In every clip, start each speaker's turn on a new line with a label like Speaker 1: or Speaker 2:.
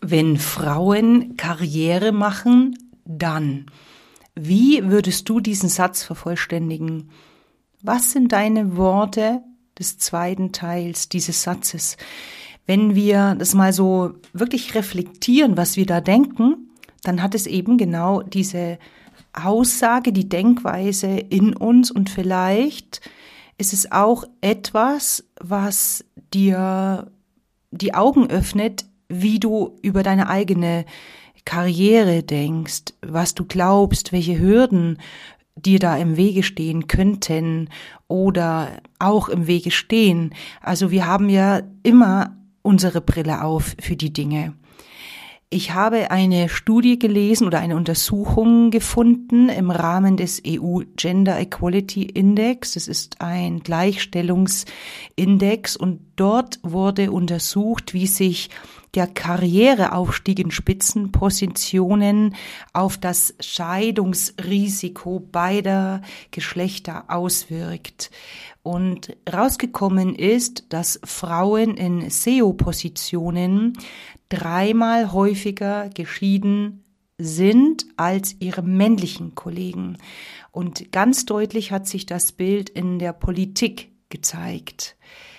Speaker 1: Wenn Frauen Karriere machen, dann. Wie würdest du diesen Satz vervollständigen? Was sind deine Worte des zweiten Teils dieses Satzes? Wenn wir das mal so wirklich reflektieren, was wir da denken, dann hat es eben genau diese Aussage, die Denkweise in uns und vielleicht ist es auch etwas, was dir die Augen öffnet, wie du über deine eigene Karriere denkst, was du glaubst, welche Hürden dir da im Wege stehen könnten oder auch im Wege stehen. Also wir haben ja immer unsere Brille auf für die Dinge. Ich habe eine Studie gelesen oder eine Untersuchung gefunden im Rahmen des EU Gender Equality Index. Das ist ein Gleichstellungsindex und dort wurde untersucht, wie sich der Karriereaufstieg in Spitzenpositionen auf das Scheidungsrisiko beider Geschlechter auswirkt. Und rausgekommen ist, dass Frauen in SEO-Positionen dreimal häufiger geschieden sind als ihre männlichen Kollegen. Und ganz deutlich hat sich das Bild in der Politik gezeigt.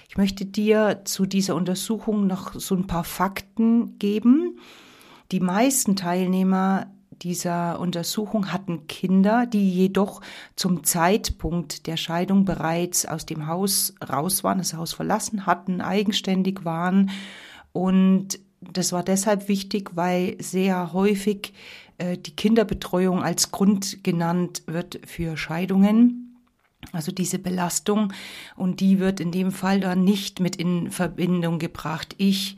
Speaker 1: Ich möchte dir zu dieser Untersuchung noch so ein paar Fakten geben. Die meisten Teilnehmer dieser Untersuchung hatten Kinder, die jedoch zum Zeitpunkt der Scheidung bereits aus dem Haus raus waren, das Haus verlassen hatten, eigenständig waren und das war deshalb wichtig, weil sehr häufig äh, die Kinderbetreuung als Grund genannt wird für Scheidungen. Also diese Belastung und die wird in dem Fall dann nicht mit in Verbindung gebracht. Ich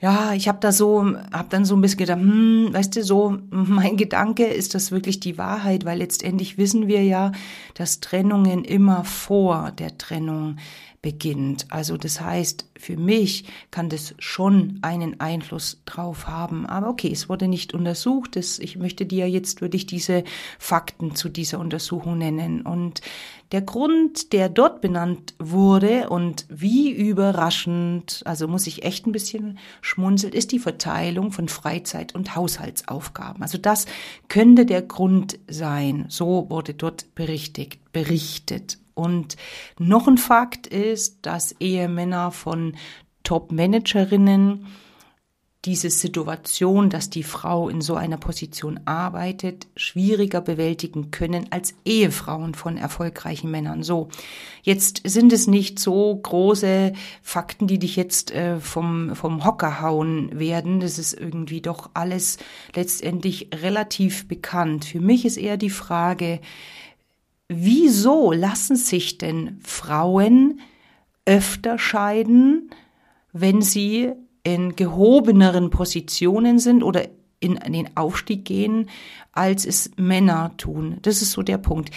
Speaker 1: ja, ich habe da so, habe dann so ein bisschen gedacht, hm, weißt du, so mein Gedanke ist das wirklich die Wahrheit, weil letztendlich wissen wir ja, dass Trennungen immer vor der Trennung beginnt. Also das heißt, für mich kann das schon einen Einfluss drauf haben. Aber okay, es wurde nicht untersucht. Das, ich möchte dir jetzt wirklich diese Fakten zu dieser Untersuchung nennen. Und der Grund, der dort benannt wurde und wie überraschend, also muss ich echt ein bisschen schmunzeln, ist die Verteilung von Freizeit- und Haushaltsaufgaben. Also das könnte der Grund sein. So wurde dort berichtet. berichtet. Und noch ein Fakt ist, dass Ehemänner von Top-Managerinnen diese Situation, dass die Frau in so einer Position arbeitet, schwieriger bewältigen können als Ehefrauen von erfolgreichen Männern. So, jetzt sind es nicht so große Fakten, die dich jetzt äh, vom, vom Hocker hauen werden. Das ist irgendwie doch alles letztendlich relativ bekannt. Für mich ist eher die Frage, wieso lassen sich denn Frauen öfter scheiden, wenn sie in gehobeneren Positionen sind oder in den Aufstieg gehen, als es Männer tun. Das ist so der Punkt.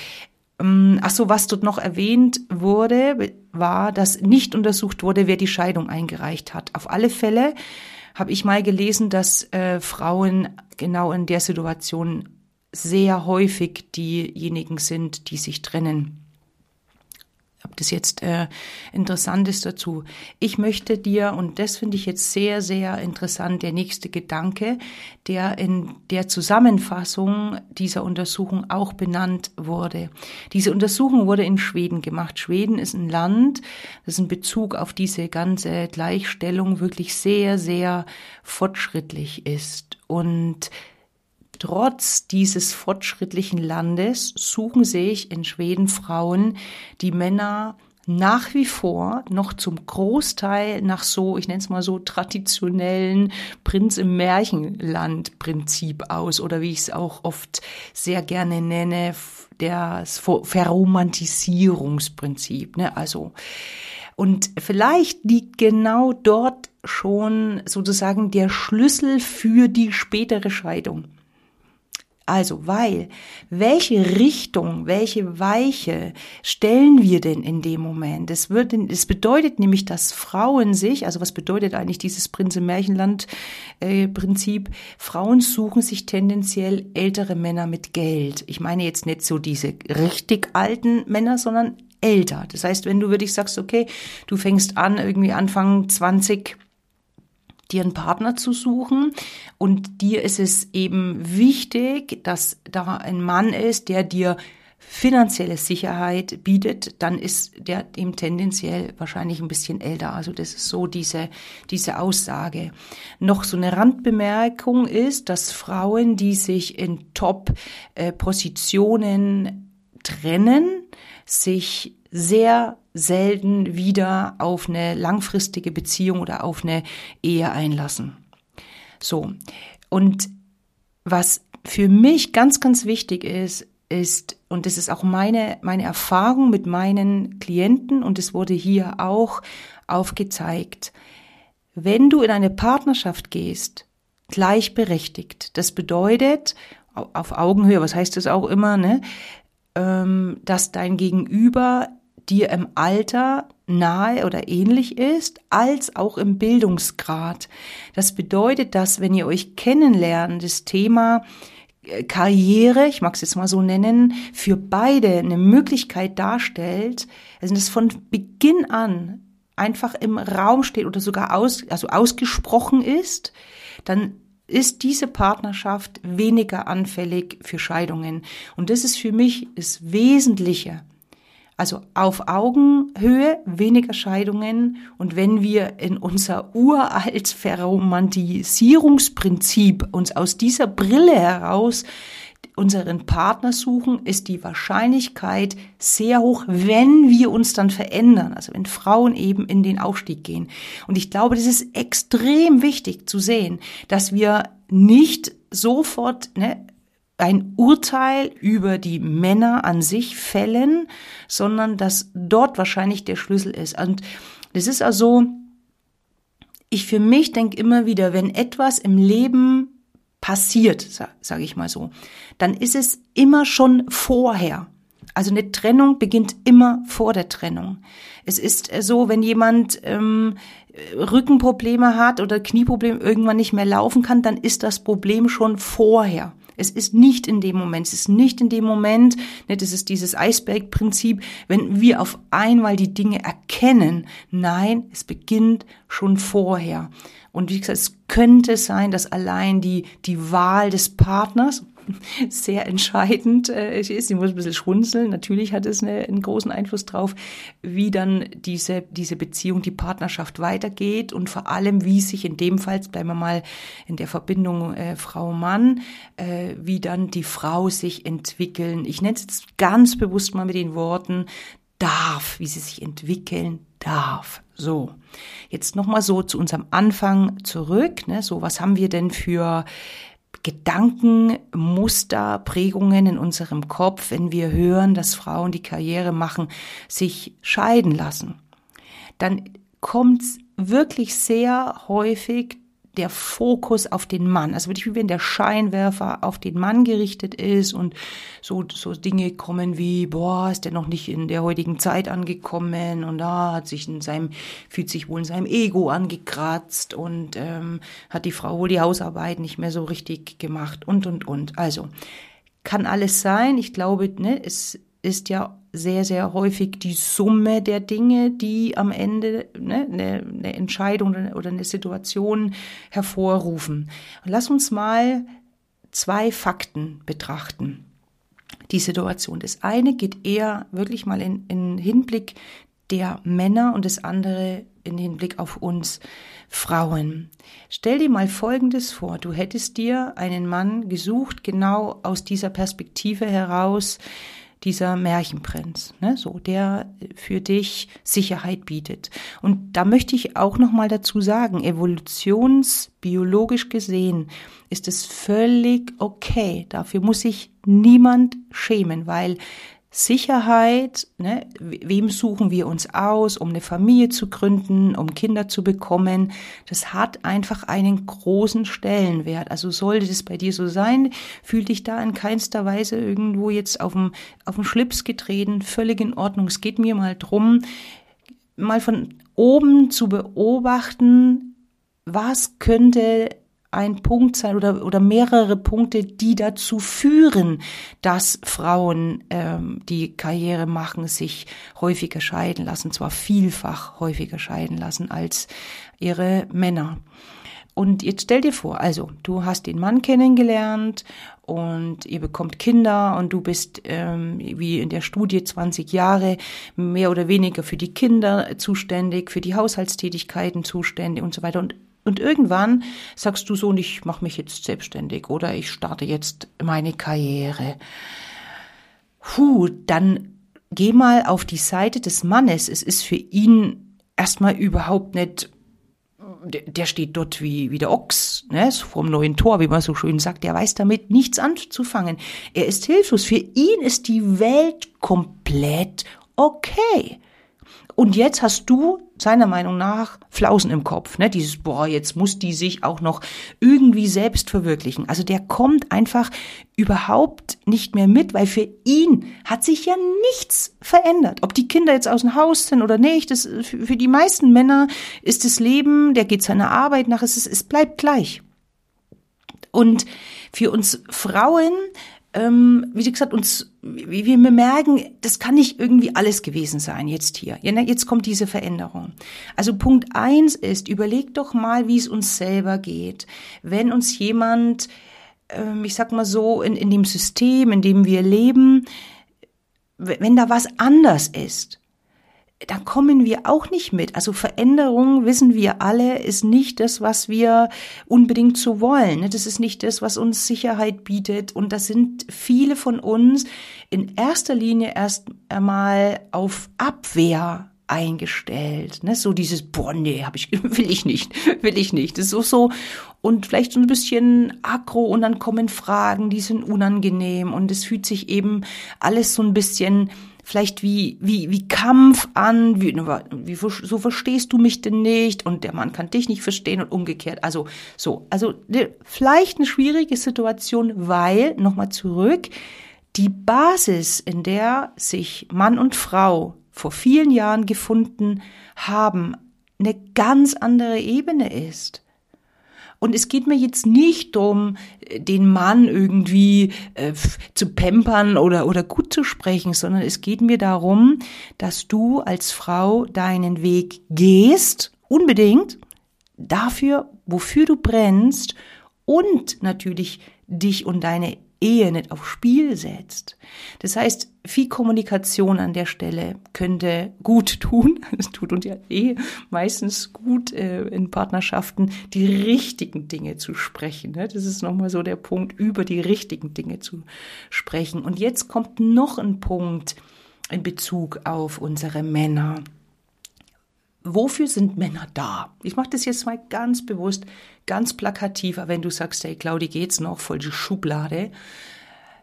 Speaker 1: Ähm, ach so, was dort noch erwähnt wurde, war, dass nicht untersucht wurde, wer die Scheidung eingereicht hat. Auf alle Fälle habe ich mal gelesen, dass äh, Frauen genau in der Situation sehr häufig diejenigen sind, die sich trennen. Ob das jetzt äh, interessant ist dazu. Ich möchte dir, und das finde ich jetzt sehr, sehr interessant, der nächste Gedanke, der in der Zusammenfassung dieser Untersuchung auch benannt wurde. Diese Untersuchung wurde in Schweden gemacht. Schweden ist ein Land, das in Bezug auf diese ganze Gleichstellung wirklich sehr, sehr fortschrittlich ist. Und Trotz dieses fortschrittlichen Landes suchen sich in Schweden Frauen, die Männer nach wie vor noch zum Großteil nach so, ich nenne es mal so, traditionellen Prinz im Märchenland Prinzip aus oder wie ich es auch oft sehr gerne nenne, das Verromantisierungsprinzip. Ne? Also und vielleicht liegt genau dort schon sozusagen der Schlüssel für die spätere Scheidung. Also, weil, welche Richtung, welche Weiche stellen wir denn in dem Moment? Es wird, es bedeutet nämlich, dass Frauen sich, also was bedeutet eigentlich dieses Prinz im Märchenland äh? Frauen suchen sich tendenziell ältere Männer mit Geld. Ich meine jetzt nicht so diese richtig alten Männer, sondern älter. Das heißt, wenn du wirklich sagst, okay, du fängst an, irgendwie Anfang 20, dir einen Partner zu suchen. Und dir ist es eben wichtig, dass da ein Mann ist, der dir finanzielle Sicherheit bietet, dann ist der eben tendenziell wahrscheinlich ein bisschen älter. Also das ist so diese, diese Aussage. Noch so eine Randbemerkung ist, dass Frauen, die sich in Top-Positionen trennen, sich sehr selten wieder auf eine langfristige Beziehung oder auf eine Ehe einlassen. So. Und was für mich ganz, ganz wichtig ist, ist, und das ist auch meine, meine Erfahrung mit meinen Klienten, und es wurde hier auch aufgezeigt, wenn du in eine Partnerschaft gehst, gleichberechtigt, das bedeutet, auf Augenhöhe, was heißt das auch immer, ne, ähm, dass dein Gegenüber dir im Alter nahe oder ähnlich ist, als auch im Bildungsgrad. Das bedeutet, dass wenn ihr euch kennenlernt, das Thema Karriere, ich mag es jetzt mal so nennen, für beide eine Möglichkeit darstellt, also das von Beginn an einfach im Raum steht oder sogar aus, also ausgesprochen ist, dann ist diese Partnerschaft weniger anfällig für Scheidungen. Und das ist für mich das Wesentliche. Also auf Augenhöhe weniger Scheidungen. Und wenn wir in unser uralt Verromantisierungsprinzip uns aus dieser Brille heraus unseren Partner suchen, ist die Wahrscheinlichkeit sehr hoch, wenn wir uns dann verändern, also wenn Frauen eben in den Aufstieg gehen. Und ich glaube, das ist extrem wichtig zu sehen, dass wir nicht sofort ne, ein Urteil über die Männer an sich fällen, sondern dass dort wahrscheinlich der Schlüssel ist. Und das ist also, ich für mich denke immer wieder, wenn etwas im Leben passiert, sage ich mal so, dann ist es immer schon vorher. Also eine Trennung beginnt immer vor der Trennung. Es ist so, wenn jemand ähm, Rückenprobleme hat oder Knieprobleme irgendwann nicht mehr laufen kann, dann ist das Problem schon vorher. Es ist nicht in dem Moment, es ist nicht in dem Moment, ne, das ist dieses Eisbergprinzip, wenn wir auf einmal die Dinge erkennen. Nein, es beginnt schon vorher. Und wie gesagt, es könnte sein, dass allein die, die Wahl des Partners, sehr entscheidend äh, ist. Ich muss ein bisschen schmunzeln. Natürlich hat es eine, einen großen Einfluss drauf, wie dann diese, diese Beziehung, die Partnerschaft weitergeht und vor allem, wie sich in dem Fall, bleiben wir mal in der Verbindung äh, Frau-Mann, äh, wie dann die Frau sich entwickeln. Ich nenne es jetzt ganz bewusst mal mit den Worten darf, wie sie sich entwickeln darf. So, jetzt nochmal so zu unserem Anfang zurück. Ne? So, was haben wir denn für Gedanken, Muster, Prägungen in unserem Kopf, wenn wir hören, dass Frauen, die Karriere machen, sich scheiden lassen. Dann kommt wirklich sehr häufig der Fokus auf den Mann. Also wirklich wie wenn der Scheinwerfer auf den Mann gerichtet ist und so, so Dinge kommen wie, boah, ist der noch nicht in der heutigen Zeit angekommen und da hat sich in seinem, fühlt sich wohl in seinem Ego angekratzt und ähm, hat die Frau wohl die Hausarbeit nicht mehr so richtig gemacht und, und, und. Also, kann alles sein. Ich glaube, ne, es ist ja sehr, sehr häufig die Summe der Dinge, die am Ende ne, eine, eine Entscheidung oder eine Situation hervorrufen. Und lass uns mal zwei Fakten betrachten. Die Situation. Das eine geht eher wirklich mal in, in Hinblick der Männer und das andere in Hinblick auf uns Frauen. Stell dir mal Folgendes vor. Du hättest dir einen Mann gesucht, genau aus dieser Perspektive heraus, dieser Märchenprinz, ne, so der für dich Sicherheit bietet. Und da möchte ich auch noch mal dazu sagen, evolutionsbiologisch gesehen ist es völlig okay. Dafür muss sich niemand schämen, weil Sicherheit, ne, wem suchen wir uns aus, um eine Familie zu gründen, um Kinder zu bekommen, das hat einfach einen großen Stellenwert. Also sollte das bei dir so sein, fühl dich da in keinster Weise irgendwo jetzt auf dem, auf dem Schlips getreten, völlig in Ordnung. Es geht mir mal drum, mal von oben zu beobachten, was könnte ein Punkt sein oder, oder mehrere Punkte, die dazu führen, dass Frauen, ähm, die Karriere machen, sich häufiger scheiden lassen, zwar vielfach häufiger scheiden lassen als ihre Männer. Und jetzt stell dir vor, also du hast den Mann kennengelernt und ihr bekommt Kinder und du bist ähm, wie in der Studie 20 Jahre mehr oder weniger für die Kinder zuständig, für die Haushaltstätigkeiten zuständig und so weiter. Und, und irgendwann sagst du so, und ich mache mich jetzt selbstständig oder ich starte jetzt meine Karriere. Puh, dann geh mal auf die Seite des Mannes. Es ist für ihn erstmal überhaupt nicht der steht dort wie, wie der Ochs, ne, vom neuen Tor, wie man so schön sagt, der weiß damit nichts anzufangen. Er ist hilflos. Für ihn ist die Welt komplett okay. Und jetzt hast du seiner Meinung nach Flausen im Kopf, ne? Dieses boah, jetzt muss die sich auch noch irgendwie selbst verwirklichen. Also der kommt einfach überhaupt nicht mehr mit, weil für ihn hat sich ja nichts verändert. Ob die Kinder jetzt aus dem Haus sind oder nicht, das, für die meisten Männer ist das Leben, der geht seiner Arbeit nach, es, es bleibt gleich. Und für uns Frauen ähm, wie gesagt, uns, wie wir merken, das kann nicht irgendwie alles gewesen sein jetzt hier. Ja, jetzt kommt diese Veränderung. Also Punkt eins ist, überleg doch mal, wie es uns selber geht. Wenn uns jemand, ähm, ich sag mal so, in, in dem System, in dem wir leben, wenn da was anders ist, da kommen wir auch nicht mit. Also Veränderung, wissen wir alle, ist nicht das, was wir unbedingt so wollen. Ne? Das ist nicht das, was uns Sicherheit bietet. Und das sind viele von uns in erster Linie erst einmal auf Abwehr eingestellt. Ne? So dieses, boah, nee, hab ich, will ich nicht, will ich nicht. Das ist so, so. Und vielleicht so ein bisschen aggro und dann kommen Fragen, die sind unangenehm und es fühlt sich eben alles so ein bisschen vielleicht wie, wie, wie Kampf an, wie, wie, so verstehst du mich denn nicht und der Mann kann dich nicht verstehen und umgekehrt. Also, so, also, ne, vielleicht eine schwierige Situation, weil, nochmal zurück, die Basis, in der sich Mann und Frau vor vielen Jahren gefunden haben, eine ganz andere Ebene ist. Und es geht mir jetzt nicht darum, den Mann irgendwie äh, zu pampern oder, oder gut zu sprechen, sondern es geht mir darum, dass du als Frau deinen Weg gehst, unbedingt, dafür, wofür du brennst und natürlich dich und deine Ehe nicht aufs Spiel setzt. Das heißt, viel Kommunikation an der Stelle könnte gut tun. Es tut uns ja eh meistens gut äh, in Partnerschaften, die richtigen Dinge zu sprechen. Ne? Das ist nochmal so der Punkt, über die richtigen Dinge zu sprechen. Und jetzt kommt noch ein Punkt in Bezug auf unsere Männer wofür sind Männer da? Ich mache das jetzt mal ganz bewusst, ganz plakativ, wenn du sagst, hey Claudi, geht's noch, voll die Schublade.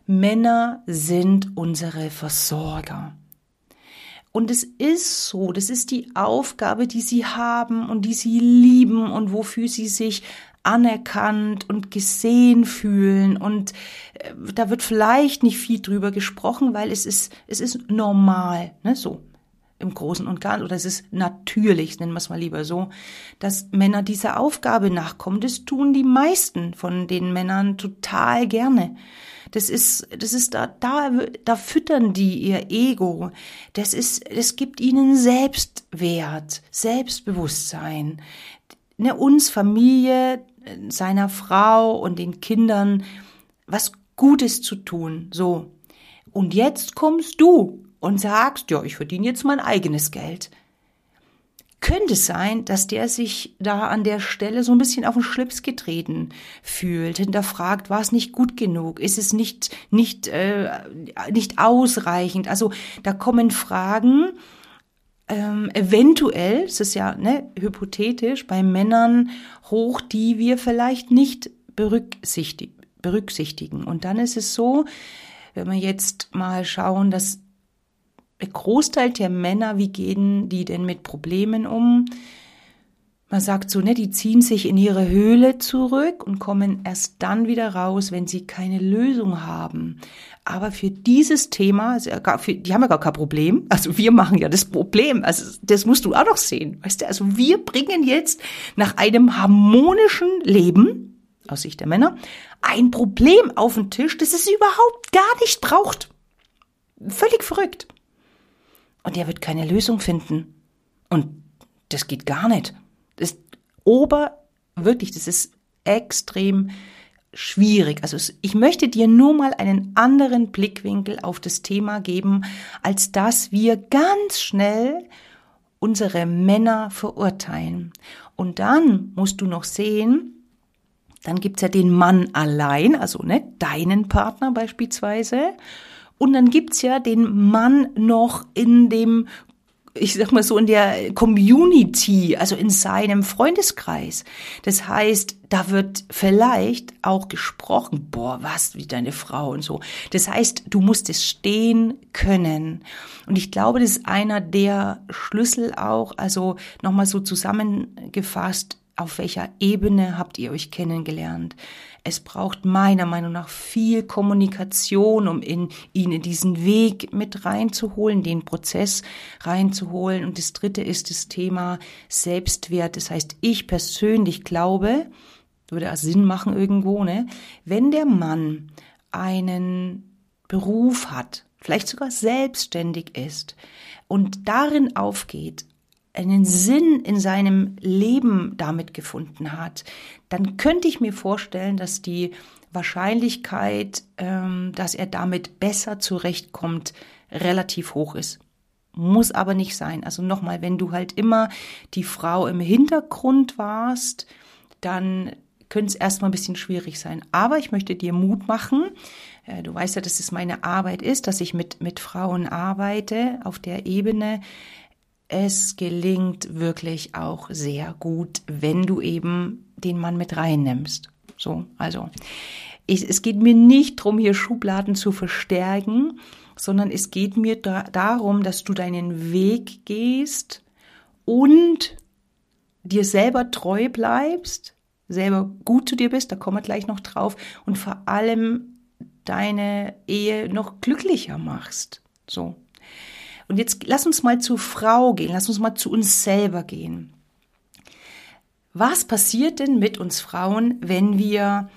Speaker 1: Männer sind unsere Versorger. Und es ist so, das ist die Aufgabe, die sie haben und die sie lieben und wofür sie sich anerkannt und gesehen fühlen und äh, da wird vielleicht nicht viel drüber gesprochen, weil es ist es ist normal, ne, so im Großen und Ganzen, oder es ist natürlich, nennen wir es mal lieber so, dass Männer dieser Aufgabe nachkommen. Das tun die meisten von den Männern total gerne. Das ist, das ist da, da, da füttern die ihr Ego. Das ist, das gibt ihnen Selbstwert, Selbstbewusstsein. Ne, uns Familie, seiner Frau und den Kindern was Gutes zu tun. So. Und jetzt kommst du und sagst, ja, ich verdiene jetzt mein eigenes Geld. Könnte es sein, dass der sich da an der Stelle so ein bisschen auf den Schlips getreten fühlt, hinterfragt, war es nicht gut genug, ist es nicht nicht äh, nicht ausreichend? Also da kommen Fragen, ähm, eventuell, es ist ja ne, hypothetisch, bei Männern hoch, die wir vielleicht nicht berücksichtigen. berücksichtigen. Und dann ist es so, wenn wir jetzt mal schauen, dass der Großteil der Männer, wie gehen die denn mit Problemen um? Man sagt so, ne, die ziehen sich in ihre Höhle zurück und kommen erst dann wieder raus, wenn sie keine Lösung haben. Aber für dieses Thema, also für, die haben ja gar kein Problem. Also wir machen ja das Problem. Also das musst du auch noch sehen. Weißt du, also wir bringen jetzt nach einem harmonischen Leben, aus Sicht der Männer, ein Problem auf den Tisch, das es überhaupt gar nicht braucht. Völlig verrückt. Und er wird keine Lösung finden. Und das geht gar nicht. Das ist ober, wirklich, das ist extrem schwierig. Also ich möchte dir nur mal einen anderen Blickwinkel auf das Thema geben, als dass wir ganz schnell unsere Männer verurteilen. Und dann musst du noch sehen, dann gibt's ja den Mann allein, also ne, deinen Partner beispielsweise. Und dann gibt's ja den Mann noch in dem ich sag mal so, in der Community, also in seinem Freundeskreis. Das heißt, da wird vielleicht auch gesprochen, boah, was, wie deine Frau und so. Das heißt, du musst es stehen können. Und ich glaube, das ist einer der Schlüssel auch, also nochmal so zusammengefasst, auf welcher Ebene habt ihr euch kennengelernt? Es braucht meiner Meinung nach viel Kommunikation, um in, ihn in diesen Weg mit reinzuholen, den Prozess reinzuholen. Und das dritte ist das Thema Selbstwert. Das heißt, ich persönlich glaube, würde auch Sinn machen irgendwo, ne? Wenn der Mann einen Beruf hat, vielleicht sogar selbstständig ist und darin aufgeht, einen Sinn in seinem Leben damit gefunden hat, dann könnte ich mir vorstellen, dass die Wahrscheinlichkeit, ähm, dass er damit besser zurechtkommt, relativ hoch ist. Muss aber nicht sein. Also nochmal, wenn du halt immer die Frau im Hintergrund warst, dann könnte es erstmal ein bisschen schwierig sein. Aber ich möchte dir Mut machen. Äh, du weißt ja, dass es meine Arbeit ist, dass ich mit, mit Frauen arbeite auf der Ebene es gelingt wirklich auch sehr gut, wenn du eben den Mann mit reinnimmst. So, also ich, es geht mir nicht darum, hier Schubladen zu verstärken, sondern es geht mir da, darum, dass du deinen Weg gehst und dir selber treu bleibst, selber gut zu dir bist, da kommen wir gleich noch drauf, und vor allem deine Ehe noch glücklicher machst. So. Und jetzt lass uns mal zur Frau gehen, lass uns mal zu uns selber gehen. Was passiert denn mit uns Frauen, wenn wir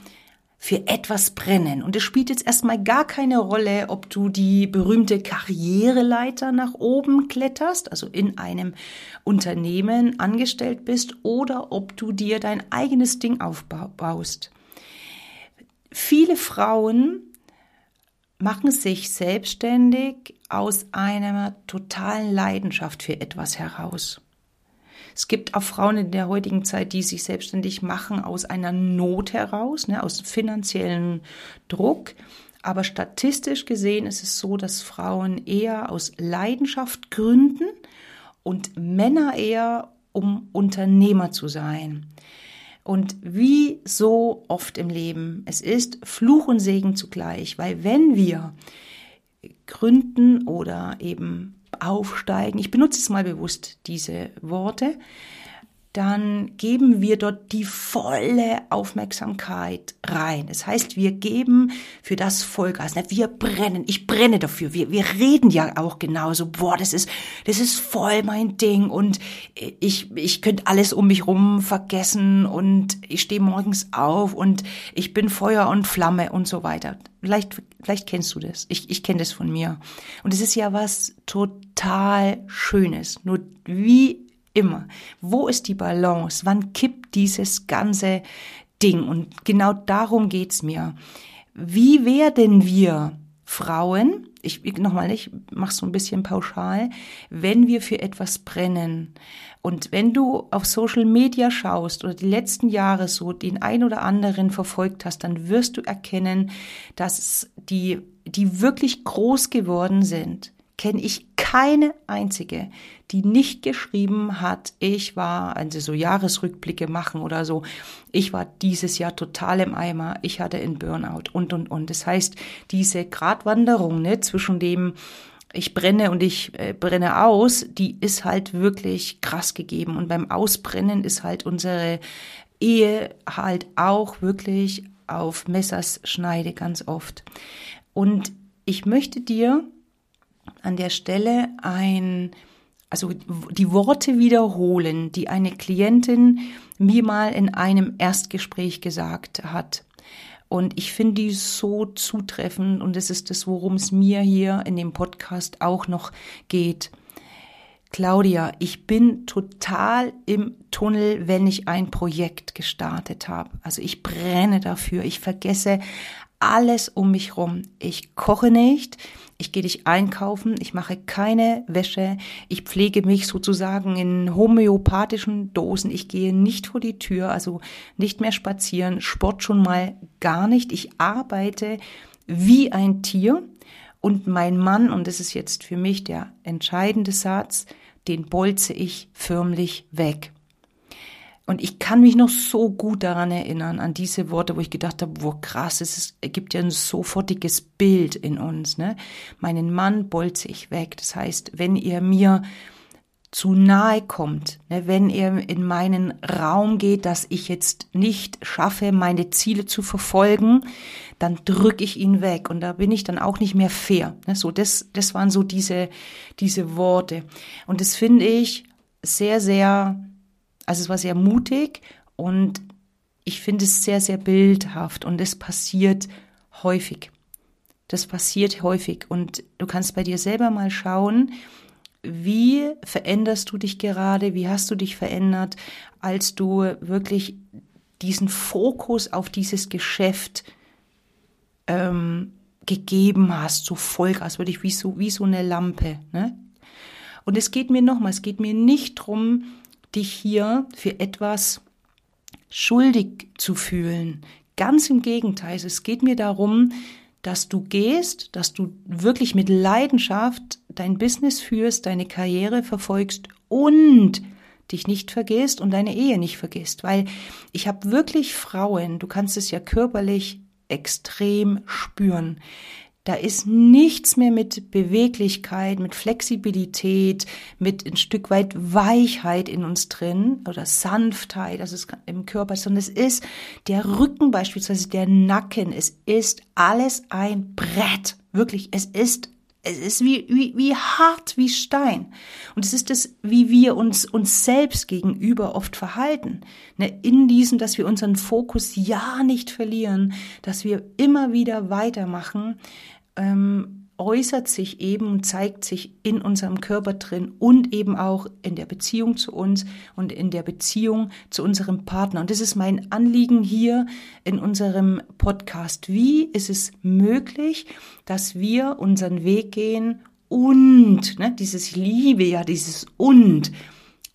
Speaker 1: für etwas brennen? Und es spielt jetzt erstmal gar keine Rolle, ob du die berühmte Karriereleiter nach oben kletterst, also in einem Unternehmen angestellt bist, oder ob du dir dein eigenes Ding aufbaust. Viele Frauen machen sich selbstständig aus einer totalen Leidenschaft für etwas heraus. Es gibt auch Frauen in der heutigen Zeit, die sich selbstständig machen aus einer Not heraus, ne, aus finanziellen Druck. Aber statistisch gesehen ist es so, dass Frauen eher aus Leidenschaft gründen und Männer eher, um Unternehmer zu sein. Und wie so oft im Leben, es ist Fluch und Segen zugleich, weil wenn wir gründen oder eben aufsteigen, ich benutze jetzt mal bewusst diese Worte, dann geben wir dort die volle Aufmerksamkeit rein. Das heißt, wir geben für das Vollgas. Wir brennen, ich brenne dafür. Wir, wir reden ja auch genauso. Boah, das ist, das ist voll mein Ding und ich, ich könnte alles um mich rum vergessen und ich stehe morgens auf und ich bin Feuer und Flamme und so weiter. Vielleicht, vielleicht kennst du das. Ich, ich kenne das von mir. Und es ist ja was total Schönes. Nur wie immer. Wo ist die Balance? Wann kippt dieses ganze Ding? Und genau darum geht's mir. Wie werden wir Frauen, ich nochmal, ich mach's so ein bisschen pauschal, wenn wir für etwas brennen. Und wenn du auf Social Media schaust oder die letzten Jahre so den ein oder anderen verfolgt hast, dann wirst du erkennen, dass die, die wirklich groß geworden sind, kenne ich keine einzige, die nicht geschrieben hat, ich war, also so Jahresrückblicke machen oder so, ich war dieses Jahr total im Eimer, ich hatte einen Burnout und, und, und. Das heißt, diese Gratwanderung ne, zwischen dem, ich brenne und ich äh, brenne aus, die ist halt wirklich krass gegeben. Und beim Ausbrennen ist halt unsere Ehe halt auch wirklich auf Messers Schneide ganz oft. Und ich möchte dir an der Stelle ein, also die Worte wiederholen, die eine Klientin mir mal in einem Erstgespräch gesagt hat. Und ich finde die so zutreffend und das ist das, worum es mir hier in dem Podcast auch noch geht. Claudia, ich bin total im Tunnel, wenn ich ein Projekt gestartet habe. Also ich brenne dafür. Ich vergesse alles um mich rum. Ich koche nicht, ich gehe nicht einkaufen, ich mache keine Wäsche, ich pflege mich sozusagen in homöopathischen Dosen, ich gehe nicht vor die Tür, also nicht mehr spazieren, Sport schon mal gar nicht. Ich arbeite wie ein Tier und mein Mann, und das ist jetzt für mich der entscheidende Satz, den bolze ich förmlich weg. Und ich kann mich noch so gut daran erinnern, an diese Worte, wo ich gedacht habe, wo krass, es ergibt ja ein sofortiges Bild in uns. Ne? Meinen Mann bolze ich weg. Das heißt, wenn ihr mir zu nahe kommt, ne, wenn er in meinen Raum geht, dass ich jetzt nicht schaffe, meine Ziele zu verfolgen, dann drücke ich ihn weg und da bin ich dann auch nicht mehr fair. Ne, so das, das waren so diese diese Worte und das finde ich sehr sehr, also es war sehr mutig und ich finde es sehr sehr bildhaft und es passiert häufig. Das passiert häufig und du kannst bei dir selber mal schauen, wie veränderst du dich gerade? Wie hast du dich verändert, als du wirklich diesen Fokus auf dieses Geschäft ähm, gegeben hast, so Vollgas, wirklich wie so, wie so eine Lampe. Ne? Und es geht mir nochmal, es geht mir nicht drum, dich hier für etwas schuldig zu fühlen. Ganz im Gegenteil, es geht mir darum, dass du gehst, dass du wirklich mit Leidenschaft dein Business führst, deine Karriere verfolgst und dich nicht vergisst und deine Ehe nicht vergisst, weil ich habe wirklich Frauen, du kannst es ja körperlich extrem spüren, da ist nichts mehr mit Beweglichkeit, mit Flexibilität, mit ein Stück weit Weichheit in uns drin oder Sanftheit, also im Körper, sondern es ist der Rücken beispielsweise, der Nacken, es ist alles ein Brett. Wirklich, es ist es ist wie, wie, wie hart wie Stein. Und es ist das, wie wir uns uns selbst gegenüber oft verhalten. Ne, in diesem, dass wir unseren Fokus ja nicht verlieren, dass wir immer wieder weitermachen, ähm, äußert sich eben und zeigt sich in unserem Körper drin und eben auch in der Beziehung zu uns und in der Beziehung zu unserem Partner. Und das ist mein Anliegen hier in unserem Podcast. Wie ist es möglich, dass wir unseren Weg gehen und, ne, dieses Liebe, ja, dieses und,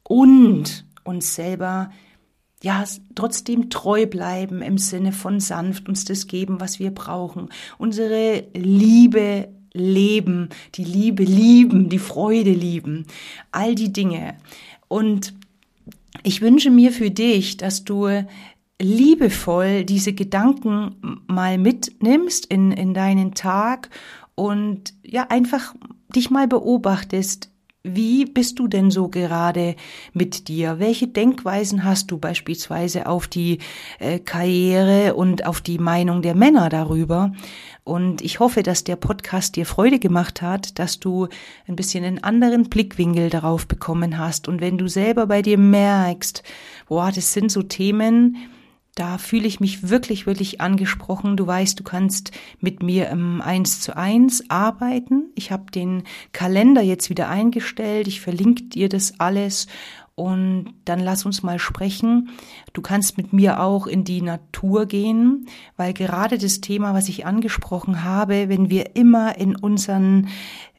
Speaker 1: und uns selber ja, trotzdem treu bleiben im Sinne von sanft uns das geben, was wir brauchen. Unsere Liebe leben, die Liebe lieben, die Freude lieben, all die Dinge. Und ich wünsche mir für dich, dass du liebevoll diese Gedanken mal mitnimmst in, in deinen Tag und ja, einfach dich mal beobachtest, wie bist du denn so gerade mit dir? Welche Denkweisen hast du beispielsweise auf die äh, Karriere und auf die Meinung der Männer darüber? Und ich hoffe, dass der Podcast dir Freude gemacht hat, dass du ein bisschen einen anderen Blickwinkel darauf bekommen hast. Und wenn du selber bei dir merkst, boah, das sind so Themen, da fühle ich mich wirklich, wirklich angesprochen. Du weißt, du kannst mit mir im Eins zu eins arbeiten. Ich habe den Kalender jetzt wieder eingestellt. Ich verlinke dir das alles und dann lass uns mal sprechen. Du kannst mit mir auch in die Natur gehen, weil gerade das Thema, was ich angesprochen habe, wenn wir immer in unseren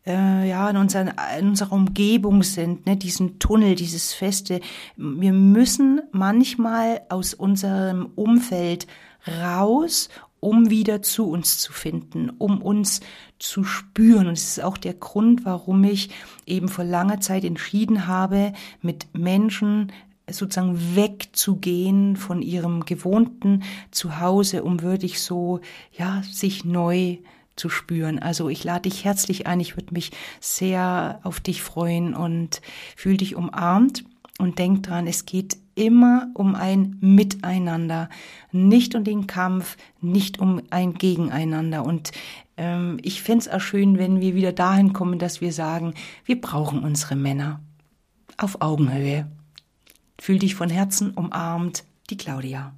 Speaker 1: äh, ja, in, unseren, in unserer Umgebung sind, ne, diesen Tunnel, dieses Feste. Wir müssen manchmal aus unserem Umfeld raus, um wieder zu uns zu finden, um uns zu spüren. Und es ist auch der Grund, warum ich eben vor langer Zeit entschieden habe, mit Menschen sozusagen wegzugehen von ihrem gewohnten Zuhause, um wirklich so, ja, sich neu zu spüren. Also ich lade dich herzlich ein. Ich würde mich sehr auf dich freuen und fühl dich umarmt und denk dran, es geht immer um ein Miteinander, nicht um den Kampf, nicht um ein Gegeneinander. Und ähm, ich fände es auch schön, wenn wir wieder dahin kommen, dass wir sagen, wir brauchen unsere Männer auf Augenhöhe. Fühl dich von Herzen umarmt, die Claudia.